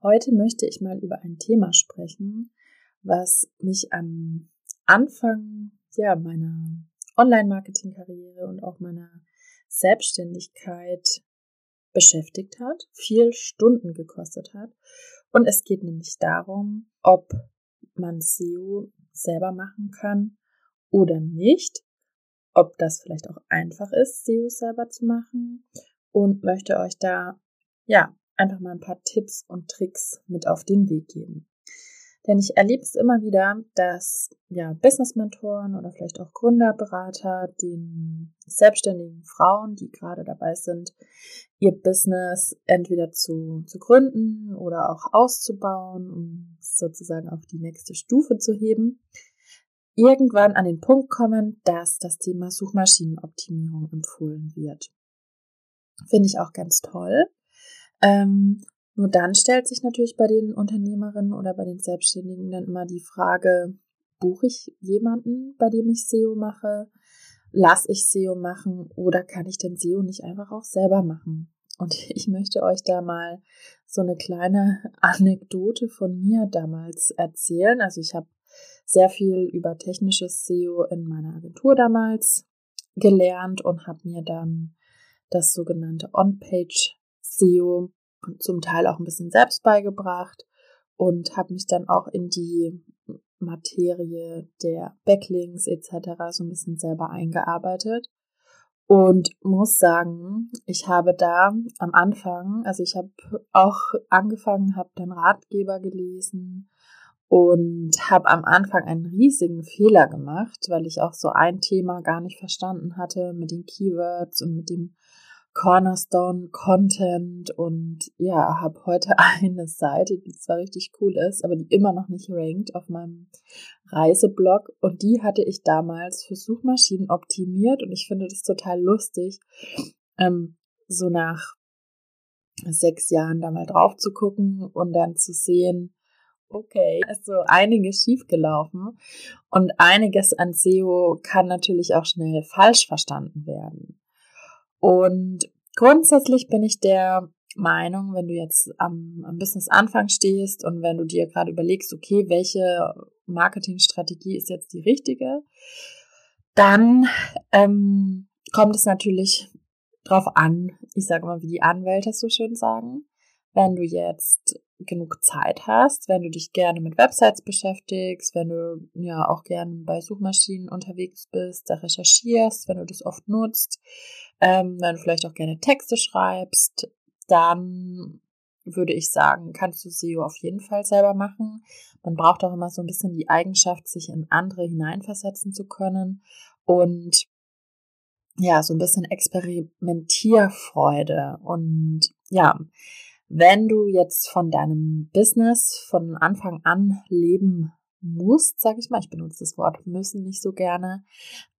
Heute möchte ich mal über ein Thema sprechen, was mich am Anfang ja, meiner Online-Marketing-Karriere und auch meiner Selbstständigkeit beschäftigt hat, viel Stunden gekostet hat. Und es geht nämlich darum, ob man SEO selber machen kann oder nicht, ob das vielleicht auch einfach ist, SEO selber zu machen und möchte euch da ja einfach mal ein paar Tipps und Tricks mit auf den Weg geben. Denn ich erlebe es immer wieder, dass ja Business-Mentoren oder vielleicht auch Gründerberater den selbstständigen Frauen, die gerade dabei sind, ihr Business entweder zu, zu gründen oder auch auszubauen, um sozusagen auf die nächste Stufe zu heben, irgendwann an den Punkt kommen, dass das Thema Suchmaschinenoptimierung empfohlen wird. Finde ich auch ganz toll. Ähm, nur dann stellt sich natürlich bei den Unternehmerinnen oder bei den Selbstständigen dann immer die Frage, buche ich jemanden, bei dem ich SEO mache? Lass ich SEO machen oder kann ich denn SEO nicht einfach auch selber machen? Und ich möchte euch da mal so eine kleine Anekdote von mir damals erzählen. Also ich habe sehr viel über technisches SEO in meiner Agentur damals gelernt und habe mir dann das sogenannte On-Page SEO zum Teil auch ein bisschen selbst beigebracht und habe mich dann auch in die Materie der Backlinks etc. so ein bisschen selber eingearbeitet und muss sagen, ich habe da am Anfang, also ich habe auch angefangen, habe dann Ratgeber gelesen und habe am Anfang einen riesigen Fehler gemacht, weil ich auch so ein Thema gar nicht verstanden hatte mit den Keywords und mit dem Cornerstone Content und ja, habe heute eine Seite, die zwar richtig cool ist, aber die immer noch nicht rankt auf meinem Reiseblog und die hatte ich damals für Suchmaschinen optimiert und ich finde das total lustig, ähm, so nach sechs Jahren da mal drauf zu gucken und dann zu sehen, okay, ist so einiges schiefgelaufen und einiges an SEO kann natürlich auch schnell falsch verstanden werden. Und grundsätzlich bin ich der Meinung, wenn du jetzt am, am Business-Anfang stehst und wenn du dir gerade überlegst, okay, welche Marketingstrategie ist jetzt die richtige, dann ähm, kommt es natürlich drauf an, ich sage mal, wie die Anwälte so schön sagen, wenn du jetzt genug Zeit hast, wenn du dich gerne mit Websites beschäftigst, wenn du ja auch gerne bei Suchmaschinen unterwegs bist, da recherchierst, wenn du das oft nutzt, ähm, wenn du vielleicht auch gerne Texte schreibst, dann würde ich sagen, kannst du SEO auf jeden Fall selber machen. Man braucht auch immer so ein bisschen die Eigenschaft, sich in andere hineinversetzen zu können und ja, so ein bisschen Experimentierfreude und ja, wenn du jetzt von deinem Business von Anfang an leben musst, sage ich mal, ich benutze das Wort müssen nicht so gerne,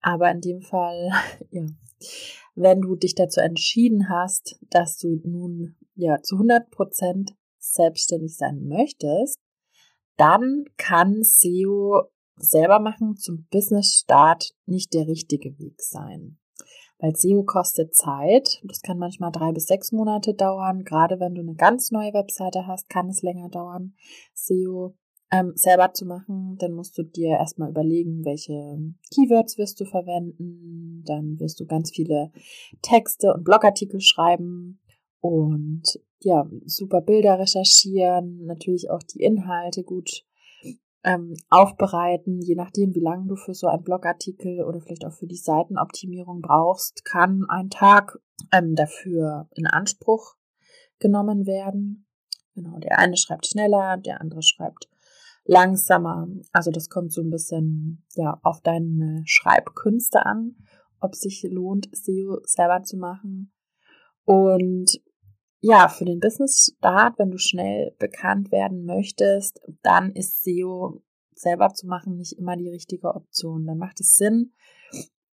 aber in dem Fall, ja, wenn du dich dazu entschieden hast, dass du nun ja zu 100 Prozent selbstständig sein möchtest, dann kann SEO selber machen zum Business Start nicht der richtige Weg sein. Weil SEO kostet Zeit. Das kann manchmal drei bis sechs Monate dauern. Gerade wenn du eine ganz neue Webseite hast, kann es länger dauern, SEO ähm, selber zu machen. Dann musst du dir erstmal überlegen, welche Keywords wirst du verwenden. Dann wirst du ganz viele Texte und Blogartikel schreiben und ja, super Bilder recherchieren, natürlich auch die Inhalte gut ähm, aufbereiten, je nachdem, wie lange du für so einen Blogartikel oder vielleicht auch für die Seitenoptimierung brauchst, kann ein Tag ähm, dafür in Anspruch genommen werden. Genau, der eine schreibt schneller, der andere schreibt langsamer. Also das kommt so ein bisschen ja auf deine Schreibkünste an, ob sich lohnt, SEO selber zu machen. Und ja, für den Business-Start, wenn du schnell bekannt werden möchtest, dann ist SEO selber zu machen nicht immer die richtige Option. Dann macht es Sinn,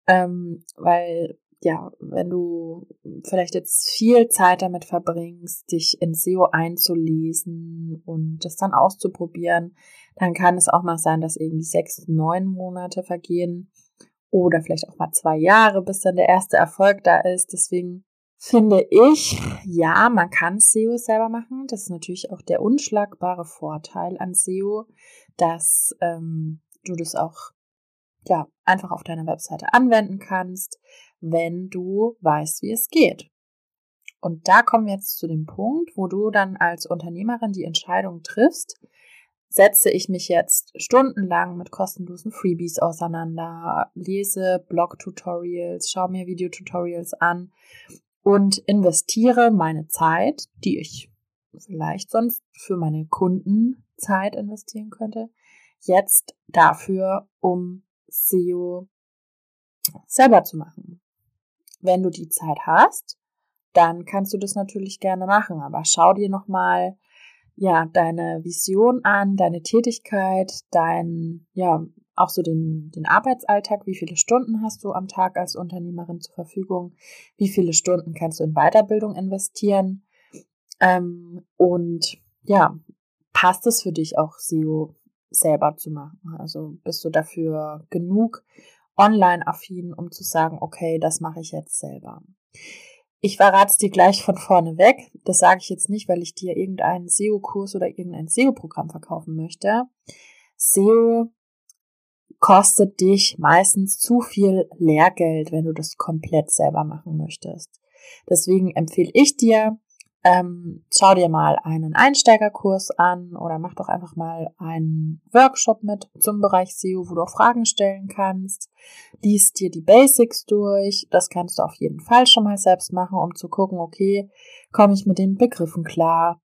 ähm, weil ja, wenn du vielleicht jetzt viel Zeit damit verbringst, dich in SEO einzulesen und das dann auszuprobieren, dann kann es auch mal sein, dass irgendwie sechs, neun Monate vergehen oder vielleicht auch mal zwei Jahre, bis dann der erste Erfolg da ist. Deswegen finde ich, ja, man kann SEO selber machen. Das ist natürlich auch der unschlagbare Vorteil an SEO, dass ähm, du das auch ja einfach auf deiner Webseite anwenden kannst, wenn du weißt, wie es geht. Und da kommen wir jetzt zu dem Punkt, wo du dann als Unternehmerin die Entscheidung triffst, setze ich mich jetzt stundenlang mit kostenlosen Freebies auseinander, lese Blog-Tutorials, schaue mir Videotutorials an und investiere meine Zeit, die ich vielleicht sonst für meine Kunden Zeit investieren könnte, jetzt dafür, um SEO selber zu machen. Wenn du die Zeit hast, dann kannst du das natürlich gerne machen, aber schau dir nochmal ja, deine Vision an, deine Tätigkeit, dein, ja, auch so den, den Arbeitsalltag, wie viele Stunden hast du am Tag als Unternehmerin zur Verfügung, wie viele Stunden kannst du in Weiterbildung investieren ähm, und ja, passt es für dich auch SEO selber zu machen? Also bist du dafür genug online-affin, um zu sagen, okay, das mache ich jetzt selber. Ich verrate es dir gleich von vorne weg. Das sage ich jetzt nicht, weil ich dir irgendeinen SEO-Kurs oder irgendein SEO-Programm verkaufen möchte. SEO kostet dich meistens zu viel Lehrgeld, wenn du das komplett selber machen möchtest. Deswegen empfehle ich dir, ähm, schau dir mal einen Einsteigerkurs an oder mach doch einfach mal einen Workshop mit zum Bereich SEO, wo du auch Fragen stellen kannst. Lies dir die Basics durch. Das kannst du auf jeden Fall schon mal selbst machen, um zu gucken, okay, komme ich mit den Begriffen klar?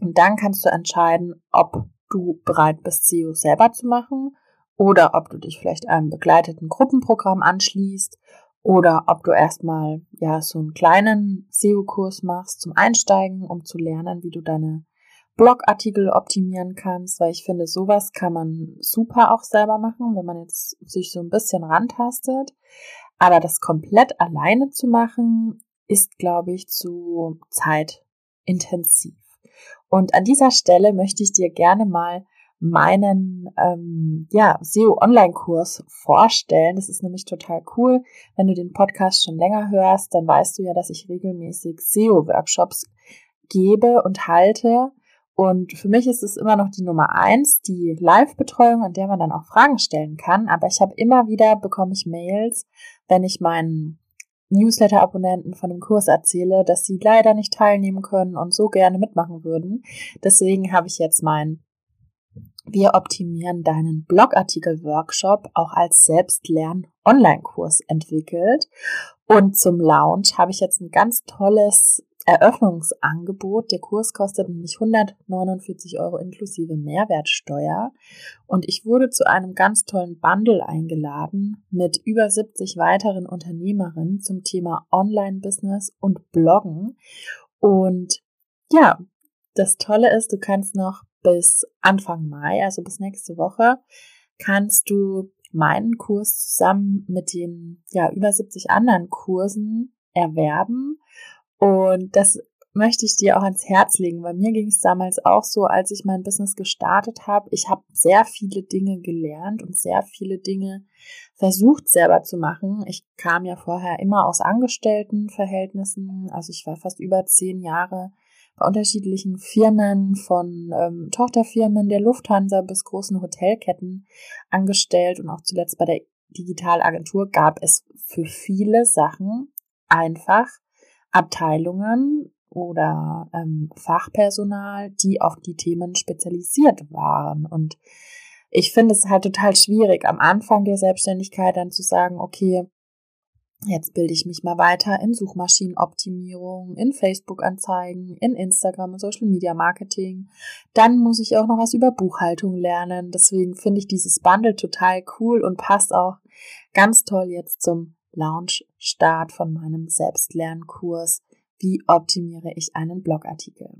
Und dann kannst du entscheiden, ob du bereit bist, SEO selber zu machen oder ob du dich vielleicht einem begleiteten Gruppenprogramm anschließt oder ob du erstmal ja so einen kleinen SEO-Kurs machst zum Einsteigen, um zu lernen, wie du deine Blogartikel optimieren kannst, weil ich finde, sowas kann man super auch selber machen, wenn man jetzt sich so ein bisschen rantastet. Aber das komplett alleine zu machen, ist, glaube ich, zu zeitintensiv. Und an dieser Stelle möchte ich dir gerne mal meinen ähm, ja, SEO-Online-Kurs vorstellen. Das ist nämlich total cool. Wenn du den Podcast schon länger hörst, dann weißt du ja, dass ich regelmäßig SEO-Workshops gebe und halte. Und für mich ist es immer noch die Nummer eins, die Live-Betreuung, an der man dann auch Fragen stellen kann. Aber ich habe immer wieder, bekomme ich Mails, wenn ich meinen Newsletter-Abonnenten von dem Kurs erzähle, dass sie leider nicht teilnehmen können und so gerne mitmachen würden. Deswegen habe ich jetzt meinen wir optimieren deinen Blogartikel-Workshop auch als Selbstlern-Online-Kurs entwickelt. Und zum Launch habe ich jetzt ein ganz tolles Eröffnungsangebot. Der Kurs kostet nämlich 149 Euro inklusive Mehrwertsteuer. Und ich wurde zu einem ganz tollen Bundle eingeladen mit über 70 weiteren Unternehmerinnen zum Thema Online-Business und Bloggen. Und ja, das Tolle ist, du kannst noch bis Anfang Mai, also bis nächste Woche, kannst du meinen Kurs zusammen mit den ja über 70 anderen Kursen erwerben und das möchte ich dir auch ans Herz legen. Bei mir ging es damals auch so, als ich mein Business gestartet habe. Ich habe sehr viele Dinge gelernt und sehr viele Dinge versucht selber zu machen. Ich kam ja vorher immer aus Angestelltenverhältnissen. Also ich war fast über zehn Jahre bei unterschiedlichen Firmen, von ähm, Tochterfirmen der Lufthansa bis großen Hotelketten angestellt und auch zuletzt bei der Digitalagentur gab es für viele Sachen einfach Abteilungen oder ähm, Fachpersonal, die auf die Themen spezialisiert waren. Und ich finde es halt total schwierig, am Anfang der Selbstständigkeit dann zu sagen, okay, Jetzt bilde ich mich mal weiter in Suchmaschinenoptimierung, in Facebook-Anzeigen, in Instagram und Social Media Marketing. Dann muss ich auch noch was über Buchhaltung lernen. Deswegen finde ich dieses Bundle total cool und passt auch ganz toll jetzt zum Launch-Start von meinem Selbstlernkurs wie optimiere ich einen Blogartikel.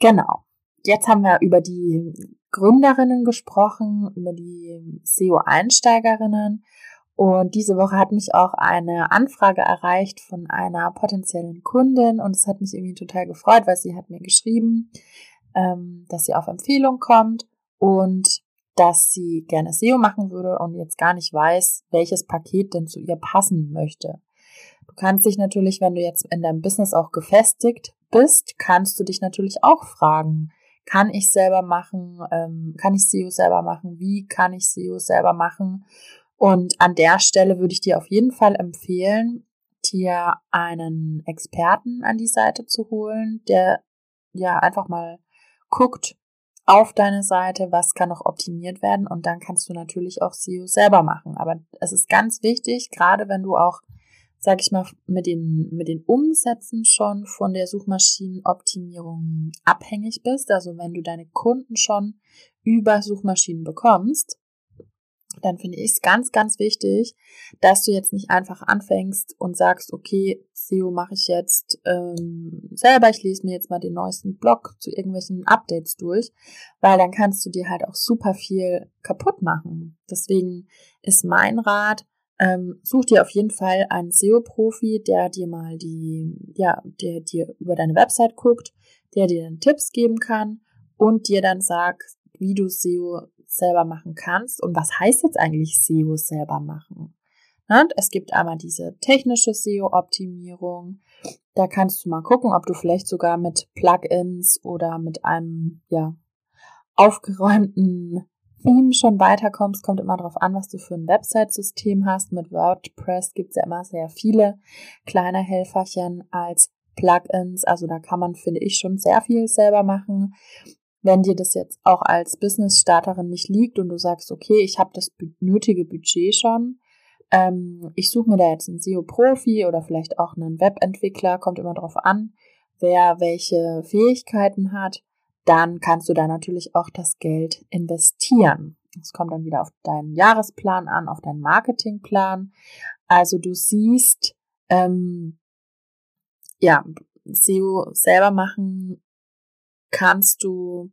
Genau. Jetzt haben wir über die Gründerinnen gesprochen, über die SEO-Einsteigerinnen. Und diese Woche hat mich auch eine Anfrage erreicht von einer potenziellen Kundin und es hat mich irgendwie total gefreut, weil sie hat mir geschrieben, ähm, dass sie auf Empfehlung kommt und dass sie gerne SEO machen würde und jetzt gar nicht weiß, welches Paket denn zu ihr passen möchte. Du kannst dich natürlich, wenn du jetzt in deinem Business auch gefestigt bist, kannst du dich natürlich auch fragen, kann ich selber machen, ähm, kann ich SEO selber machen, wie kann ich SEO selber machen? Und an der Stelle würde ich dir auf jeden Fall empfehlen, dir einen Experten an die Seite zu holen, der ja einfach mal guckt auf deine Seite, was kann noch optimiert werden und dann kannst du natürlich auch SEO selber machen. Aber es ist ganz wichtig, gerade wenn du auch sag ich mal, mit den, mit den Umsätzen schon von der Suchmaschinenoptimierung abhängig bist. Also wenn du deine Kunden schon über Suchmaschinen bekommst, dann finde ich es ganz, ganz wichtig, dass du jetzt nicht einfach anfängst und sagst, okay, SEO mache ich jetzt ähm, selber, ich lese mir jetzt mal den neuesten Blog zu irgendwelchen Updates durch, weil dann kannst du dir halt auch super viel kaputt machen. Deswegen ist mein Rat, ähm, such dir auf jeden Fall einen SEO-Profi, der dir mal die, ja, der dir über deine Website guckt, der dir dann Tipps geben kann und dir dann sagt, wie du SEO selber machen kannst und was heißt jetzt eigentlich SEO selber machen. Und es gibt einmal diese technische SEO-Optimierung. Da kannst du mal gucken, ob du vielleicht sogar mit Plugins oder mit einem ja aufgeräumten Theme schon weiterkommst, kommt immer darauf an, was du für ein Website-System hast. Mit WordPress gibt es ja immer sehr viele kleine Helferchen als Plugins. Also da kann man, finde ich, schon sehr viel selber machen. Wenn dir das jetzt auch als Business-Starterin nicht liegt und du sagst, okay, ich habe das nötige Budget schon, ähm, ich suche mir da jetzt einen SEO-Profi oder vielleicht auch einen Webentwickler, kommt immer darauf an, wer welche Fähigkeiten hat dann kannst du da natürlich auch das Geld investieren. Es kommt dann wieder auf deinen Jahresplan an, auf deinen Marketingplan. Also du siehst, ähm, ja, SEO selber machen kannst du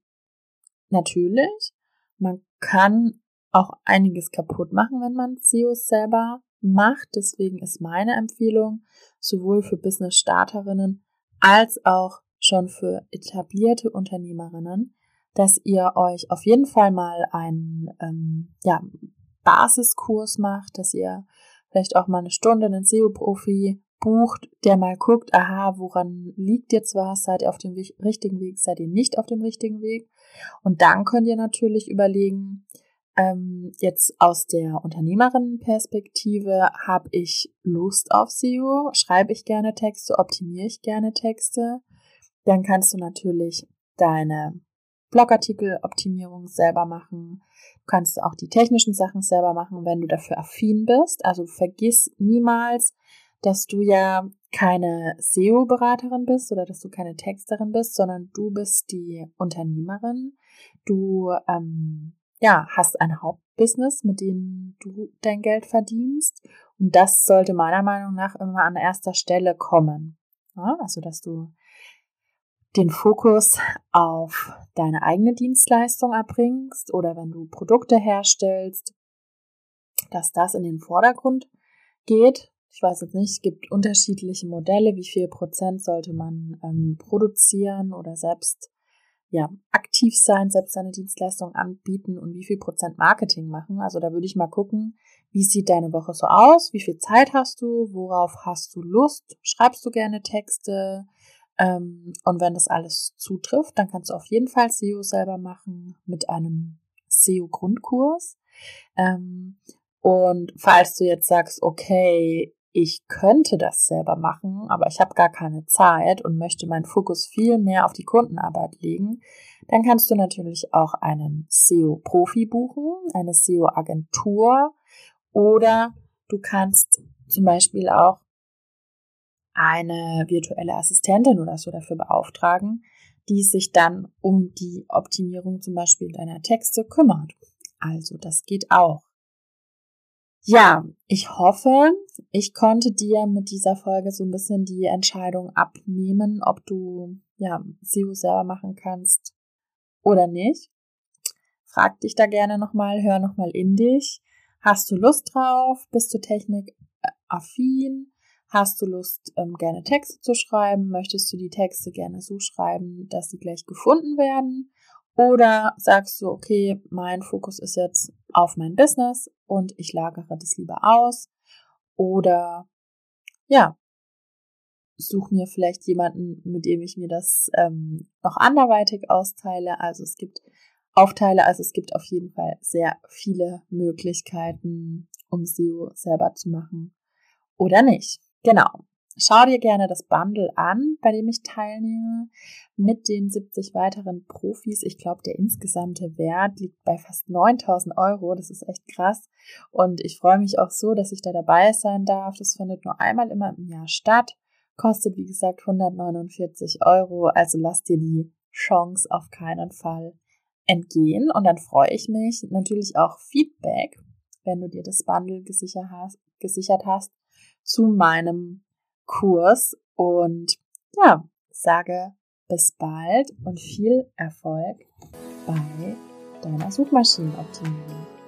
natürlich. Man kann auch einiges kaputt machen, wenn man SEO selber macht. Deswegen ist meine Empfehlung sowohl für Business-Starterinnen als auch schon für etablierte Unternehmerinnen, dass ihr euch auf jeden Fall mal einen ähm, ja, Basiskurs macht, dass ihr vielleicht auch mal eine Stunde einen SEO-Profi bucht, der mal guckt, aha, woran liegt jetzt was, seid ihr auf dem richtigen Weg, seid ihr nicht auf dem richtigen Weg. Und dann könnt ihr natürlich überlegen, ähm, jetzt aus der Unternehmerinnenperspektive, habe ich Lust auf SEO, schreibe ich gerne Texte, optimiere ich gerne Texte, dann kannst du natürlich deine Blogartikel-Optimierung selber machen. Du kannst auch die technischen Sachen selber machen, wenn du dafür affin bist. Also vergiss niemals, dass du ja keine SEO-Beraterin bist oder dass du keine Texterin bist, sondern du bist die Unternehmerin. Du ähm, ja, hast ein Hauptbusiness, mit dem du dein Geld verdienst. Und das sollte meiner Meinung nach immer an erster Stelle kommen. Ja, also, dass du den Fokus auf deine eigene Dienstleistung erbringst oder wenn du Produkte herstellst, dass das in den Vordergrund geht. Ich weiß jetzt nicht, es gibt unterschiedliche Modelle, wie viel Prozent sollte man ähm, produzieren oder selbst ja, aktiv sein, selbst seine Dienstleistung anbieten und wie viel Prozent Marketing machen. Also da würde ich mal gucken, wie sieht deine Woche so aus, wie viel Zeit hast du, worauf hast du Lust, schreibst du gerne Texte, ähm, und wenn das alles zutrifft, dann kannst du auf jeden Fall SEO selber machen mit einem SEO-Grundkurs. Ähm, und falls du jetzt sagst, okay, ich könnte das selber machen, aber ich habe gar keine Zeit und möchte meinen Fokus viel mehr auf die Kundenarbeit legen, dann kannst du natürlich auch einen SEO-Profi buchen, eine SEO-Agentur oder du kannst zum Beispiel auch eine virtuelle Assistentin oder so dafür beauftragen, die sich dann um die Optimierung zum Beispiel deiner Texte kümmert. Also das geht auch. Ja, ich hoffe, ich konnte dir mit dieser Folge so ein bisschen die Entscheidung abnehmen, ob du ja SEO selber machen kannst oder nicht. Frag dich da gerne nochmal, hör nochmal in dich. Hast du Lust drauf? Bist du technikaffin? Hast du Lust, ähm, gerne Texte zu schreiben? Möchtest du die Texte gerne so schreiben, dass sie gleich gefunden werden? Oder sagst du, okay, mein Fokus ist jetzt auf mein Business und ich lagere das lieber aus? Oder ja, such mir vielleicht jemanden, mit dem ich mir das ähm, noch anderweitig austeile. Also es gibt Aufteile, also es gibt auf jeden Fall sehr viele Möglichkeiten, um SEO selber zu machen oder nicht. Genau. Schau dir gerne das Bundle an, bei dem ich teilnehme, mit den 70 weiteren Profis. Ich glaube, der insgesamte Wert liegt bei fast 9000 Euro. Das ist echt krass. Und ich freue mich auch so, dass ich da dabei sein darf. Das findet nur einmal immer im Jahr statt. Kostet, wie gesagt, 149 Euro. Also lass dir die Chance auf keinen Fall entgehen. Und dann freue ich mich natürlich auch Feedback, wenn du dir das Bundle gesichert hast, gesichert hast zu meinem Kurs und ja, sage bis bald und viel Erfolg bei deiner Suchmaschinenoptimierung.